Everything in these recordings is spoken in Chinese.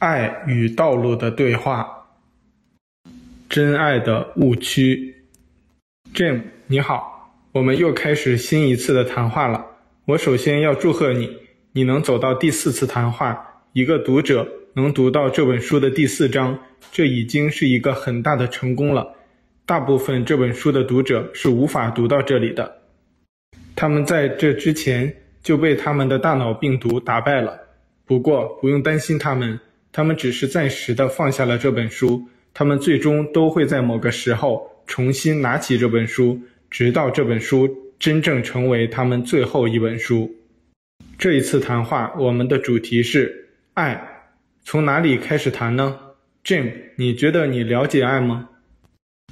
爱与道路的对话，真爱的误区。Jim，你好，我们又开始新一次的谈话了。我首先要祝贺你，你能走到第四次谈话，一个读者能读到这本书的第四章，这已经是一个很大的成功了。大部分这本书的读者是无法读到这里的，他们在这之前就被他们的大脑病毒打败了。不过不用担心他们。他们只是暂时的放下了这本书，他们最终都会在某个时候重新拿起这本书，直到这本书真正成为他们最后一本书。这一次谈话，我们的主题是爱，从哪里开始谈呢？Jim，你觉得你了解爱吗？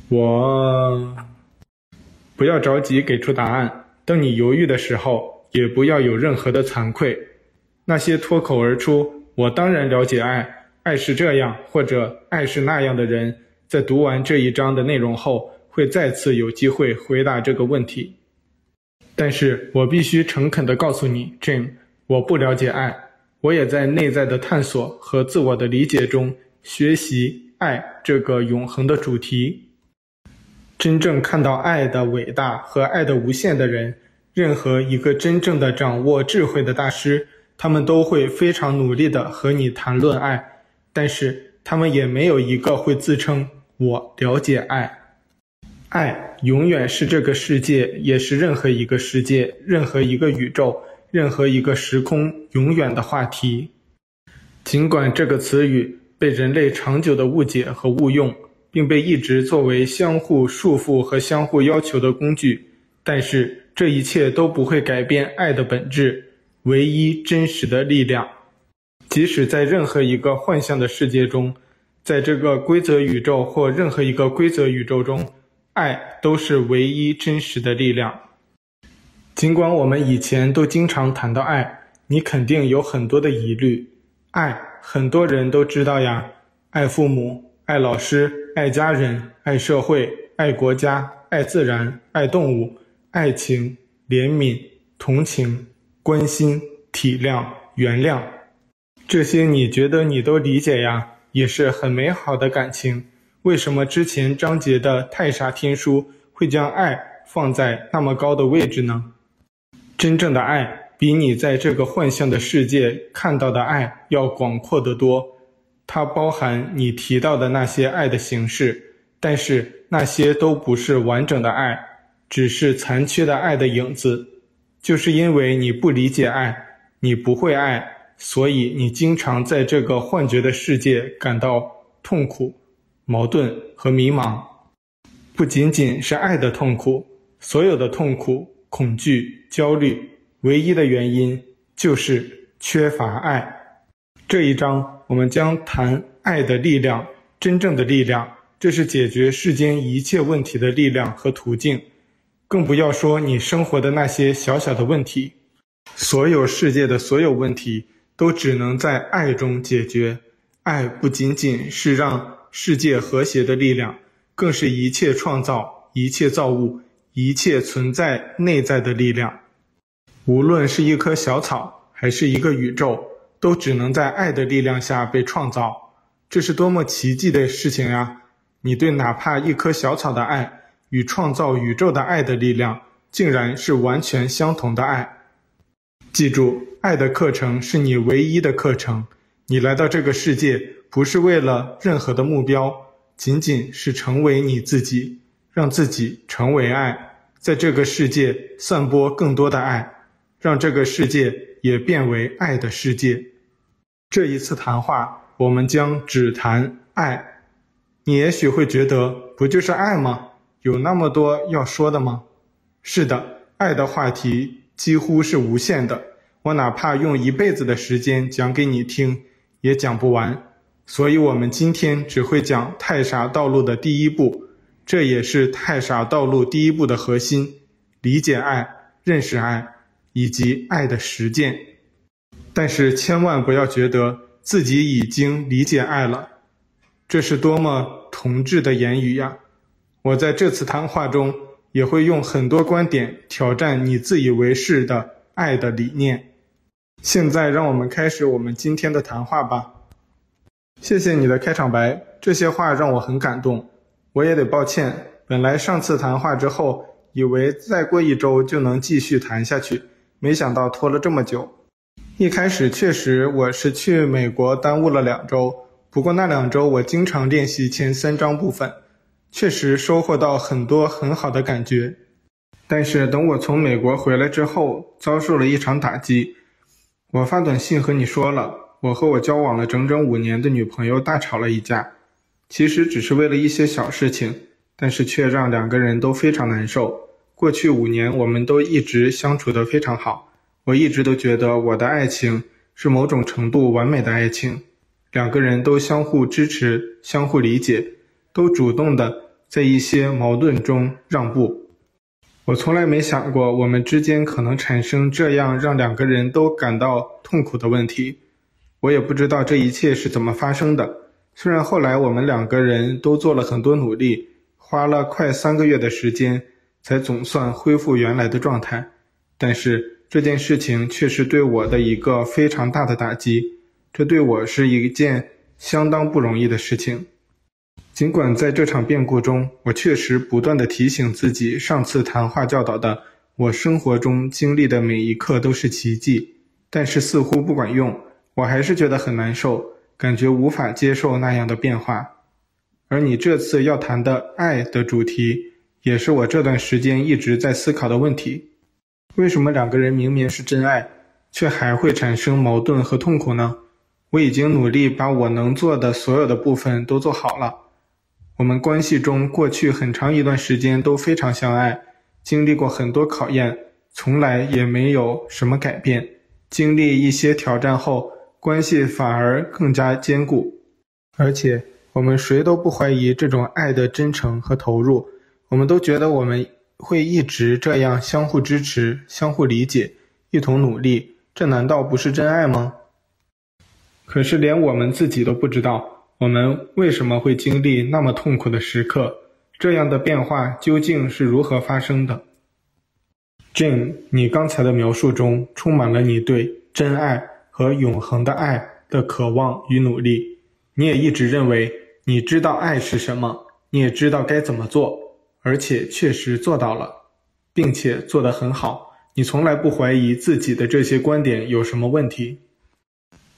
我，不要着急给出答案，当你犹豫的时候，也不要有任何的惭愧。那些脱口而出。我当然了解爱，爱是这样，或者爱是那样的人，在读完这一章的内容后，会再次有机会回答这个问题。但是我必须诚恳地告诉你，Jim，我不了解爱，我也在内在的探索和自我的理解中学习爱这个永恒的主题。真正看到爱的伟大和爱的无限的人，任何一个真正的掌握智慧的大师。他们都会非常努力地和你谈论爱，但是他们也没有一个会自称“我了解爱”。爱永远是这个世界，也是任何一个世界、任何一个宇宙、任何一个时空永远的话题。尽管这个词语被人类长久的误解和误用，并被一直作为相互束缚和相互要求的工具，但是这一切都不会改变爱的本质。唯一真实的力量，即使在任何一个幻象的世界中，在这个规则宇宙或任何一个规则宇宙中，爱都是唯一真实的力量。尽管我们以前都经常谈到爱，你肯定有很多的疑虑。爱，很多人都知道呀，爱父母，爱老师，爱家人，爱社会，爱国家，爱自然，爱动物，爱情，怜悯，同情。关心、体谅、原谅，这些你觉得你都理解呀，也是很美好的感情。为什么之前章节的太傻天书会将爱放在那么高的位置呢？真正的爱比你在这个幻象的世界看到的爱要广阔得多，它包含你提到的那些爱的形式，但是那些都不是完整的爱，只是残缺的爱的影子。就是因为你不理解爱，你不会爱，所以你经常在这个幻觉的世界感到痛苦、矛盾和迷茫。不仅仅是爱的痛苦，所有的痛苦、恐惧、焦虑，唯一的原因就是缺乏爱。这一章我们将谈爱的力量，真正的力量，这是解决世间一切问题的力量和途径。更不要说你生活的那些小小的问题，所有世界的所有问题都只能在爱中解决。爱不仅仅是让世界和谐的力量，更是一切创造、一切造物、一切存在内在的力量。无论是一棵小草，还是一个宇宙，都只能在爱的力量下被创造。这是多么奇迹的事情呀！你对哪怕一棵小草的爱。与创造宇宙的爱的力量，竟然是完全相同的爱。记住，爱的课程是你唯一的课程。你来到这个世界，不是为了任何的目标，仅仅是成为你自己，让自己成为爱，在这个世界散播更多的爱，让这个世界也变为爱的世界。这一次谈话，我们将只谈爱。你也许会觉得，不就是爱吗？有那么多要说的吗？是的，爱的话题几乎是无限的。我哪怕用一辈子的时间讲给你听，也讲不完。所以，我们今天只会讲太傻道路的第一步，这也是太傻道路第一步的核心：理解爱、认识爱以及爱的实践。但是，千万不要觉得自己已经理解爱了，这是多么同志的言语呀！我在这次谈话中也会用很多观点挑战你自以为是的爱的理念。现在，让我们开始我们今天的谈话吧。谢谢你的开场白，这些话让我很感动。我也得抱歉，本来上次谈话之后，以为再过一周就能继续谈下去，没想到拖了这么久。一开始确实我是去美国耽误了两周，不过那两周我经常练习前三章部分，确实收获到很多很好的感觉。但是等我从美国回来之后，遭受了一场打击。我发短信和你说了，我和我交往了整整五年的女朋友大吵了一架，其实只是为了一些小事情，但是却让两个人都非常难受。过去五年我们都一直相处得非常好，我一直都觉得我的爱情是某种程度完美的爱情，两个人都相互支持、相互理解，都主动的在一些矛盾中让步。我从来没想过我们之间可能产生这样让两个人都感到痛苦的问题。我也不知道这一切是怎么发生的。虽然后来我们两个人都做了很多努力，花了快三个月的时间才总算恢复原来的状态，但是这件事情却是对我的一个非常大的打击。这对我是一件相当不容易的事情。尽管在这场变故中，我确实不断地提醒自己，上次谈话教导的，我生活中经历的每一刻都是奇迹，但是似乎不管用，我还是觉得很难受，感觉无法接受那样的变化。而你这次要谈的爱的主题，也是我这段时间一直在思考的问题：为什么两个人明明是真爱，却还会产生矛盾和痛苦呢？我已经努力把我能做的所有的部分都做好了。我们关系中过去很长一段时间都非常相爱，经历过很多考验，从来也没有什么改变。经历一些挑战后，关系反而更加坚固。而且我们谁都不怀疑这种爱的真诚和投入，我们都觉得我们会一直这样相互支持、相互理解、一同努力。这难道不是真爱吗？可是连我们自己都不知道。我们为什么会经历那么痛苦的时刻？这样的变化究竟是如何发生的？Jim，你刚才的描述中充满了你对真爱和永恒的爱的渴望与努力。你也一直认为你知道爱是什么，你也知道该怎么做，而且确实做到了，并且做得很好。你从来不怀疑自己的这些观点有什么问题，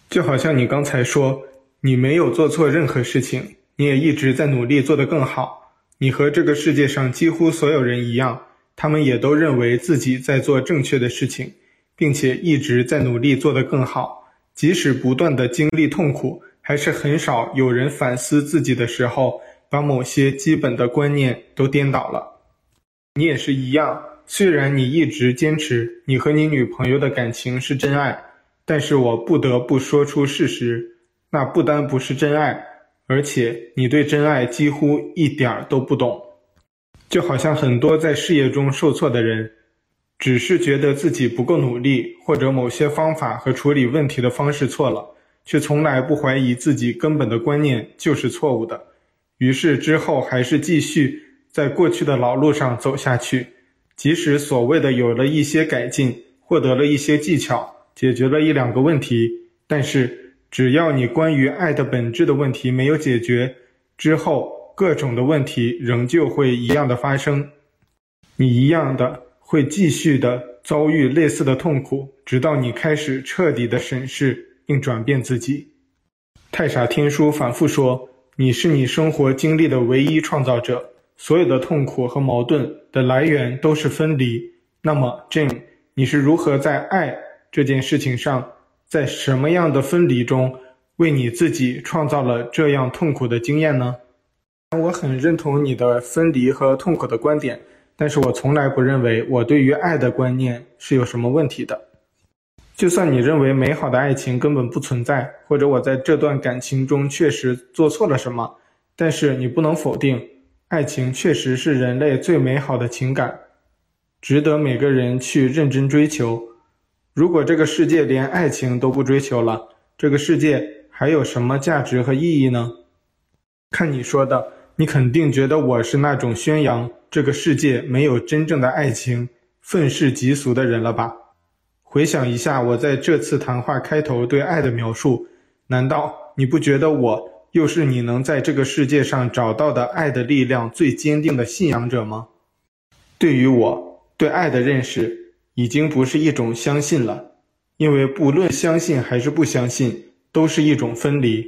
就好像你刚才说。你没有做错任何事情，你也一直在努力做得更好。你和这个世界上几乎所有人一样，他们也都认为自己在做正确的事情，并且一直在努力做得更好。即使不断的经历痛苦，还是很少有人反思自己的时候，把某些基本的观念都颠倒了。你也是一样，虽然你一直坚持你和你女朋友的感情是真爱，但是我不得不说出事实。那不单不是真爱，而且你对真爱几乎一点儿都不懂，就好像很多在事业中受挫的人，只是觉得自己不够努力，或者某些方法和处理问题的方式错了，却从来不怀疑自己根本的观念就是错误的，于是之后还是继续在过去的老路上走下去，即使所谓的有了一些改进，获得了一些技巧，解决了一两个问题，但是。只要你关于爱的本质的问题没有解决，之后各种的问题仍旧会一样的发生，你一样的会继续的遭遇类似的痛苦，直到你开始彻底的审视并转变自己。太傻天书反复说：“你是你生活经历的唯一创造者，所有的痛苦和矛盾的来源都是分离。”那么，Jane，你是如何在爱这件事情上？在什么样的分离中，为你自己创造了这样痛苦的经验呢？我很认同你的分离和痛苦的观点，但是我从来不认为我对于爱的观念是有什么问题的。就算你认为美好的爱情根本不存在，或者我在这段感情中确实做错了什么，但是你不能否定，爱情确实是人类最美好的情感，值得每个人去认真追求。如果这个世界连爱情都不追求了，这个世界还有什么价值和意义呢？看你说的，你肯定觉得我是那种宣扬这个世界没有真正的爱情、愤世嫉俗的人了吧？回想一下我在这次谈话开头对爱的描述，难道你不觉得我又是你能在这个世界上找到的爱的力量最坚定的信仰者吗？对于我，对爱的认识已经不是一种相信了，因为不论相信还是不相信，都是一种分离。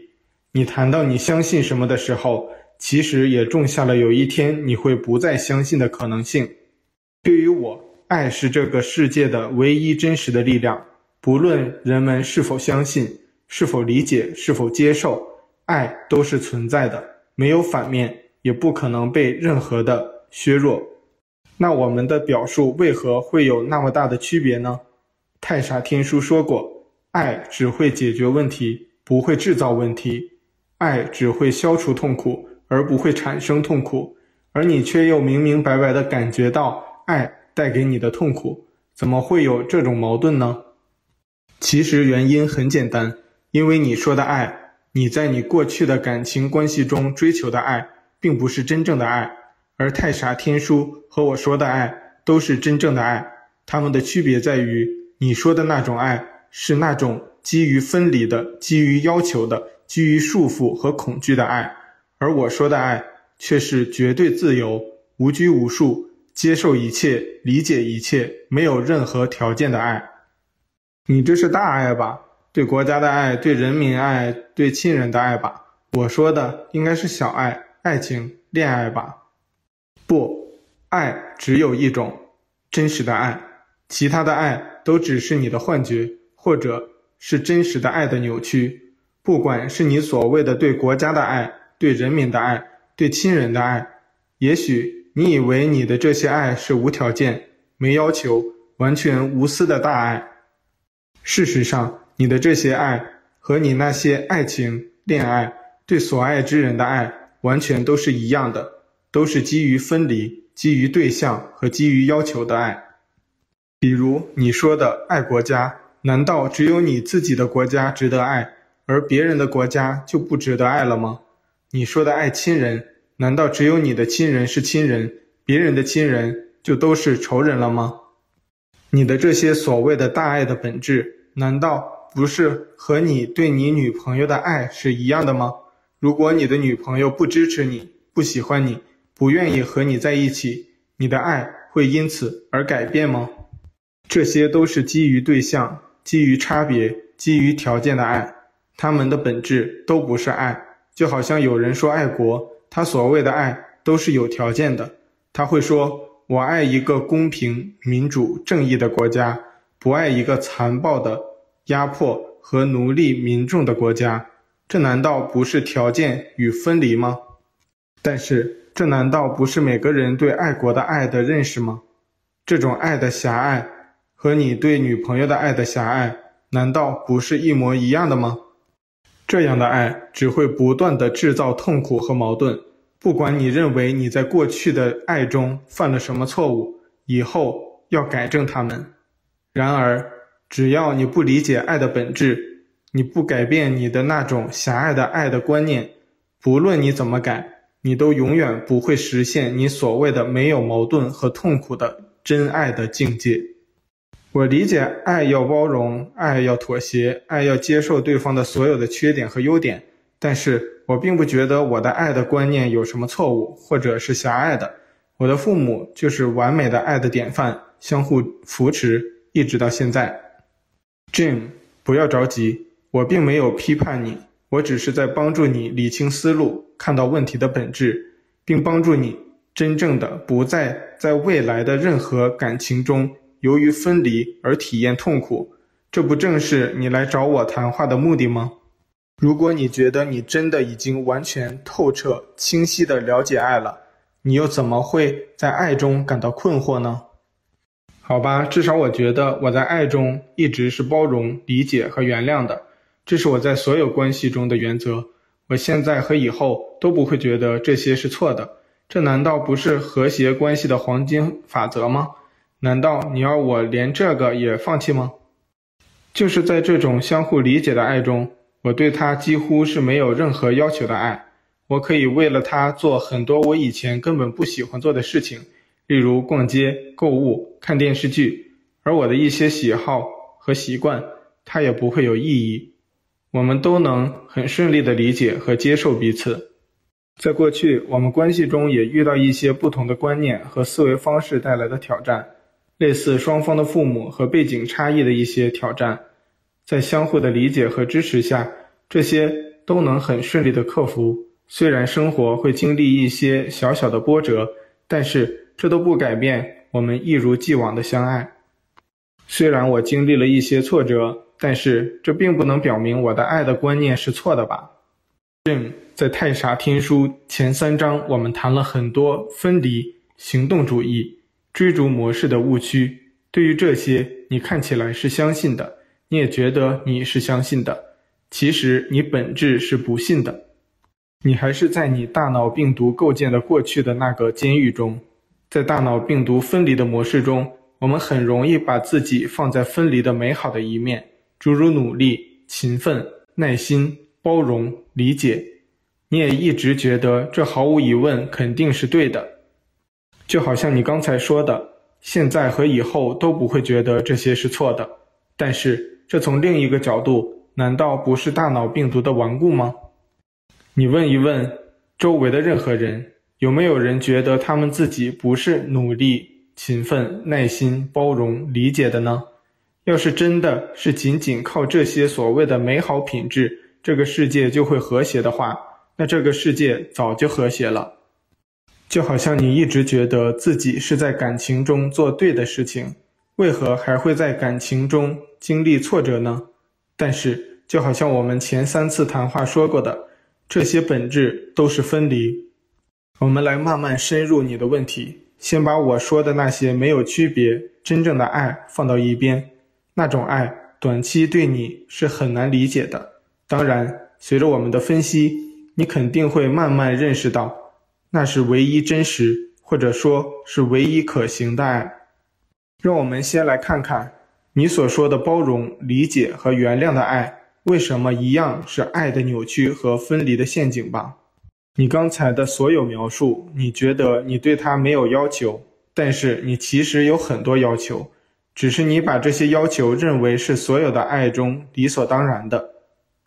你谈到你相信什么的时候，其实也种下了有一天你会不再相信的可能性。对于我，爱是这个世界的唯一真实的力量，不论人们是否相信。是否理解，是否接受，爱都是存在的，没有反面，也不可能被任何的削弱。那我们的表述为何会有那么大的区别呢？太傻天书说过，爱只会解决问题，不会制造问题；爱只会消除痛苦，而不会产生痛苦。而你却又明明白白地感觉到爱带给你的痛苦，怎么会有这种矛盾呢？其实原因很简单。因为你说的爱，你在你过去的感情关系中追求的爱，并不是真正的爱，而太傻天书和我说的爱都是真正的爱。它们的区别在于，你说的那种爱是那种基于分离的、基于要求的、基于束缚和恐惧的爱，而我说的爱却是绝对自由、无拘无束、接受一切、理解一切、没有任何条件的爱。你这是大爱吧？对国家的爱，对人民爱，对亲人的爱吧。我说的应该是小爱、爱情、恋爱吧。不，爱只有一种，真实的爱，其他的爱都只是你的幻觉，或者是真实的爱的扭曲。不管是你所谓的对国家的爱，对人民的爱，对亲人的爱，也许你以为你的这些爱是无条件、没要求、完全无私的大爱，事实上。你的这些爱和你那些爱情、恋爱、对所爱之人的爱，完全都是一样的，都是基于分离、基于对象和基于要求的爱。比如你说的爱国家，难道只有你自己的国家值得爱，而别人的国家就不值得爱了吗？你说的爱亲人，难道只有你的亲人是亲人，别人的亲人就都是仇人了吗？你的这些所谓的大爱的本质，难道不是和你对你女朋友的爱是一样的吗？如果你的女朋友不支持你、不喜欢你、不愿意和你在一起，你的爱会因此而改变吗？这些都是基于对象、基于差别、基于条件的爱，他们的本质都不是爱。就好像有人说爱国，他所谓的爱都是有条件的。他会说：“我爱一个公平、民主、正义的国家，不爱一个残暴的。”压迫和奴隶民众的国家，这难道不是条件与分离吗？但是，这难道不是每个人对爱国的爱的认识吗？这种爱的狭隘和你对女朋友的爱的狭隘，难道不是一模一样的吗？这样的爱只会不断的制造痛苦和矛盾。不管你认为你在过去的爱中犯了什么错误，以后要改正它们。然而，只要你不理解爱的本质，你不改变你的那种狭隘的爱的观念，不论你怎么改，你都永远不会实现你所谓的没有矛盾和痛苦的真爱的境界。我理解爱要包容，爱要妥协，爱要接受对方的所有的缺点和优点，但是我并不觉得我的爱的观念有什么错误或者是狭隘的。我的父母就是完美的爱的典范，相互扶持，一直到现在。Jim，不要着急，我并没有批判你，我只是在帮助你理清思路，看到问题的本质，并帮助你真正的不再在未来的任何感情中由于分离而体验痛苦。这不正是你来找我谈话的目的吗？如果你觉得你真的已经完全透彻、清晰地了解爱了，你又怎么会在爱中感到困惑呢？好吧，至少我觉得我在爱中一直是包容、理解和原谅的，这是我在所有关系中的原则。我现在和以后都不会觉得这些是错的。这难道不是和谐关系的黄金法则吗？难道你要我连这个也放弃吗？就是在这种相互理解的爱中，我对他几乎是没有任何要求的爱。我可以为了他做很多我以前根本不喜欢做的事情。例如逛街、购物、看电视剧，而我的一些喜好和习惯，他也不会有异议。我们都能很顺利地理解和接受彼此。在过去，我们关系中也遇到一些不同的观念和思维方式带来的挑战，类似双方的父母和背景差异的一些挑战。在相互的理解和支持下，这些都能很顺利地克服。虽然生活会经历一些小小的波折，但是这都不改变我们一如既往的相爱。虽然我经历了一些挫折，但是这并不能表明我的爱的观念是错的吧？Jim 在《太傻天书》前三章，我们谈了很多分离、行动主义、追逐模式的误区。对于这些，你看起来是相信的，你也觉得你是相信的，其实你本质是不信的。你还是在你大脑病毒构建的过去的那个监狱中，在大脑病毒分离的模式中。我们很容易把自己放在分离的美好的一面，诸如努力、勤奋、耐心、包容、理解。你也一直觉得这毫无疑问肯定是对的，就好像你刚才说的，现在和以后都不会觉得这些是错的。但是，这从另一个角度，难道不是大脑病毒的顽固吗？你问一问周围的任何人，有没有人觉得他们自己不是努力？勤奋、耐心、包容、理解的呢？要是真的是仅仅靠这些所谓的美好品质，这个世界就会和谐的话，那这个世界早就和谐了。就好像你一直觉得自己是在感情中做对的事情，为何还会在感情中经历挫折呢？但是，就好像我们前三次谈话说过的，这些本质都是分离。我们来慢慢深入你的问题。先把我说的那些没有区别、真正的爱放到一边，那种爱短期对你是很难理解的。当然，随着我们的分析，你肯定会慢慢认识到，那是唯一真实，或者说是唯一可行的爱。让我们先来看看，你所说的包容、理解和原谅的爱，为什么一样是爱的扭曲和分离的陷阱吧。你刚才的所有描述，你觉得你对他没有要求，但是你其实有很多要求，只是你把这些要求认为是所有的爱中理所当然的。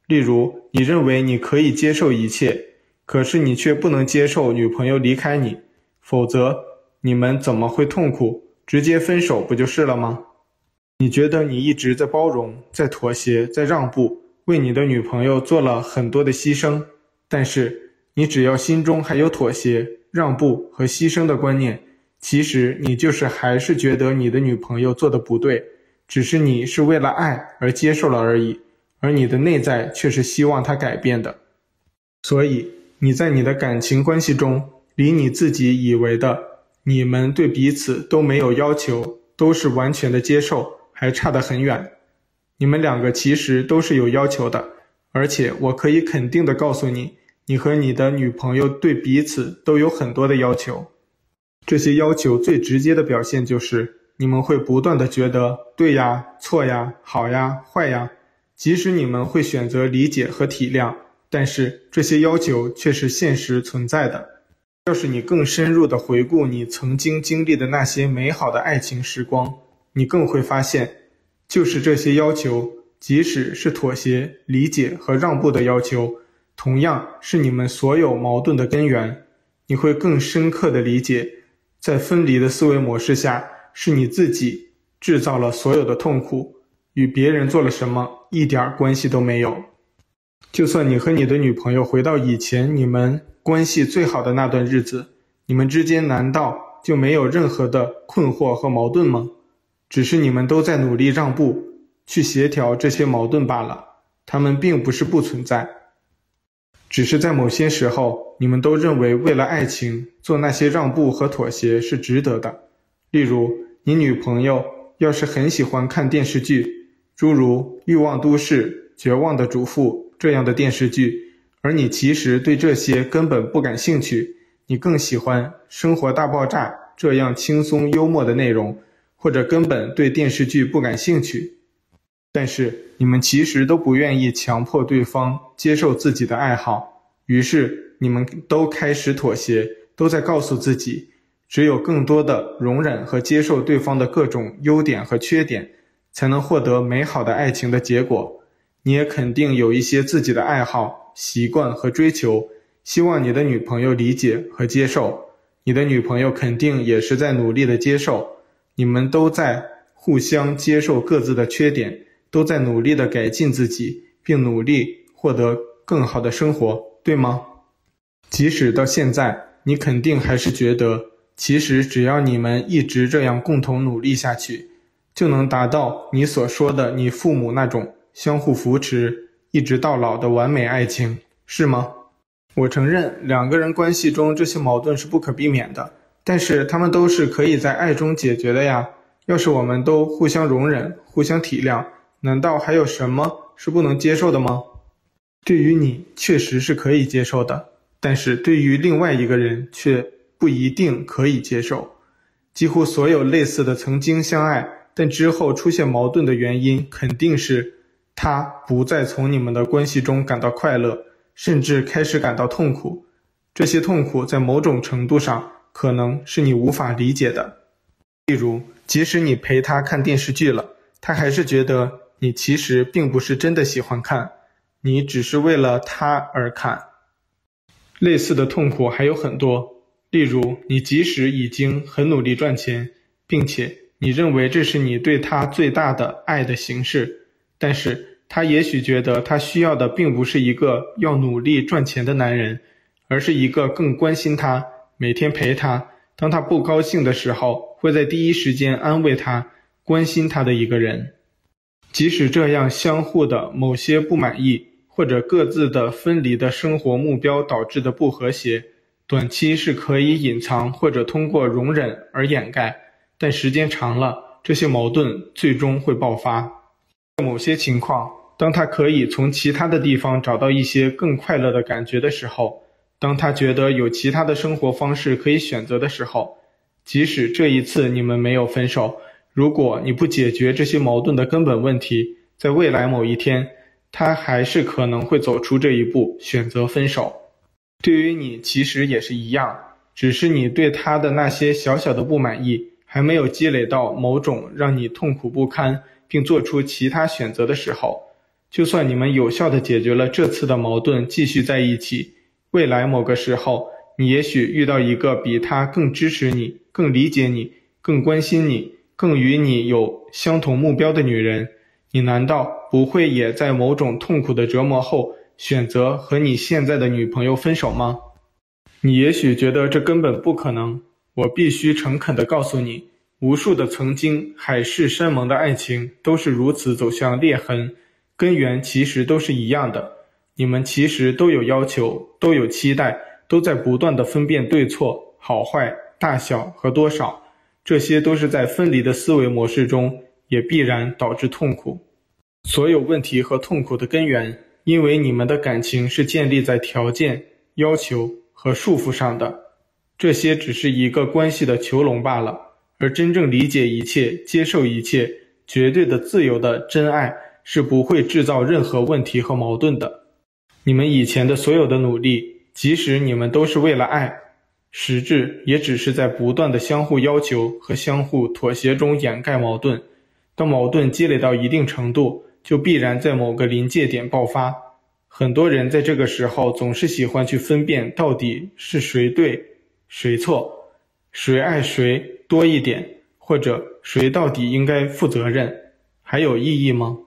例如，你认为你可以接受一切，可是你却不能接受女朋友离开你，否则你们怎么会痛苦？直接分手不就是了吗？你觉得你一直在包容，在妥协，在让步，为你的女朋友做了很多的牺牲，但是。你只要心中还有妥协、让步和牺牲的观念，其实你就是还是觉得你的女朋友做的不对，只是你是为了爱而接受了而已，而你的内在却是希望她改变的。所以你在你的感情关系中，离你自己以为的你们对彼此都没有要求，都是完全的接受，还差得很远。你们两个其实都是有要求的，而且我可以肯定的告诉你。你和你的女朋友对彼此都有很多的要求，这些要求最直接的表现就是你们会不断的觉得对呀、错呀、好呀、坏呀。即使你们会选择理解和体谅，但是这些要求却是现实存在的。要是你更深入的回顾你曾经经历的那些美好的爱情时光，你更会发现，就是这些要求，即使是妥协、理解和让步的要求。同样是你们所有矛盾的根源，你会更深刻的理解，在分离的思维模式下，是你自己制造了所有的痛苦，与别人做了什么一点关系都没有。就算你和你的女朋友回到以前你们关系最好的那段日子，你们之间难道就没有任何的困惑和矛盾吗？只是你们都在努力让步，去协调这些矛盾罢了，他们并不是不存在。只是在某些时候，你们都认为为了爱情做那些让步和妥协是值得的。例如，你女朋友要是很喜欢看电视剧，诸如《欲望都市》《绝望的主妇》这样的电视剧，而你其实对这些根本不感兴趣，你更喜欢《生活大爆炸》这样轻松幽默的内容，或者根本对电视剧不感兴趣。但是你们其实都不愿意强迫对方接受自己的爱好，于是你们都开始妥协，都在告诉自己，只有更多的容忍和接受对方的各种优点和缺点，才能获得美好的爱情的结果。你也肯定有一些自己的爱好、习惯和追求，希望你的女朋友理解和接受。你的女朋友肯定也是在努力的接受，你们都在互相接受各自的缺点，都在努力的改进自己，并努力获得更好的生活，对吗？即使到现在，你肯定还是觉得，其实只要你们一直这样共同努力下去，就能达到你所说的你父母那种相互扶持、一直到老的完美爱情，是吗？我承认，两个人关系中这些矛盾是不可避免的，但是他们都是可以在爱中解决的呀。要是我们都互相容忍、互相体谅，难道还有什么是不能接受的吗？对于你确实是可以接受的，但是对于另外一个人却不一定可以接受。几乎所有类似的曾经相爱，但之后出现矛盾的原因，肯定是他不再从你们的关系中感到快乐。甚至开始感到痛苦，这些痛苦在某种程度上可能是你无法理解的。例如，即使你陪他看电视剧了，他还是觉得你其实并不是真的喜欢看，你只是为了他而看。类似的痛苦还有很多，例如，你即使已经很努力赚钱，并且你认为这是你对他最大的爱的形式，但是，他也许觉得他需要的并不是一个要努力赚钱的男人，而是一个更关心他、每天陪他，当他不高兴的时候会在第一时间安慰他、关心他的一个人。即使这样，相互的某些不满意或者各自的分离的生活目标导致的不和谐，短期是可以隐藏或者通过容忍而掩盖，但时间长了，这些矛盾最终会爆发。某些情况，当他可以从其他的地方找到一些更快乐的感觉的时候，当他觉得有其他的生活方式可以选择的时候，即使这一次你们没有分手，如果你不解决这些矛盾的根本问题，在未来某一天，他还是可能会走出这一步，选择分手。对于你，其实也是一样，只是你对他的那些小小的不满意，还没有积累到某种让你痛苦不堪。并做出其他选择的时候，就算你们有效地解决了这次的矛盾，继续在一起，未来某个时候，你也许遇到一个比他更支持你、更理解你、更关心你、更与你有相同目标的女人，你难道不会也在某种痛苦的折磨后，选择和你现在的女朋友分手吗？你也许觉得这根本不可能，我必须诚恳地告诉你。无数的曾经海誓山盟的爱情都是如此走向裂痕，根源其实都是一样的。你们其实都有要求，都有期待，都在不断地分辨对错、好坏、大小和多少。这些都是在分离的思维模式中，也必然导致痛苦。所有问题和痛苦的根源，因为你们的感情是建立在条件、要求和束缚上的。这些只是一个关系的囚笼罢了。而真正理解一切、接受一切、绝对的自由的真爱是不会制造任何问题和矛盾的。你们以前的所有的努力，即使你们都是为了爱，实质也只是在不断的相互要求和相互妥协中掩盖矛盾。当矛盾积累到一定程度，就必然在某个临界点爆发。很多人在这个时候总是喜欢去分辨到底是谁对，谁错，谁爱谁。多一点，或者谁到底应该负责任，还有意义吗？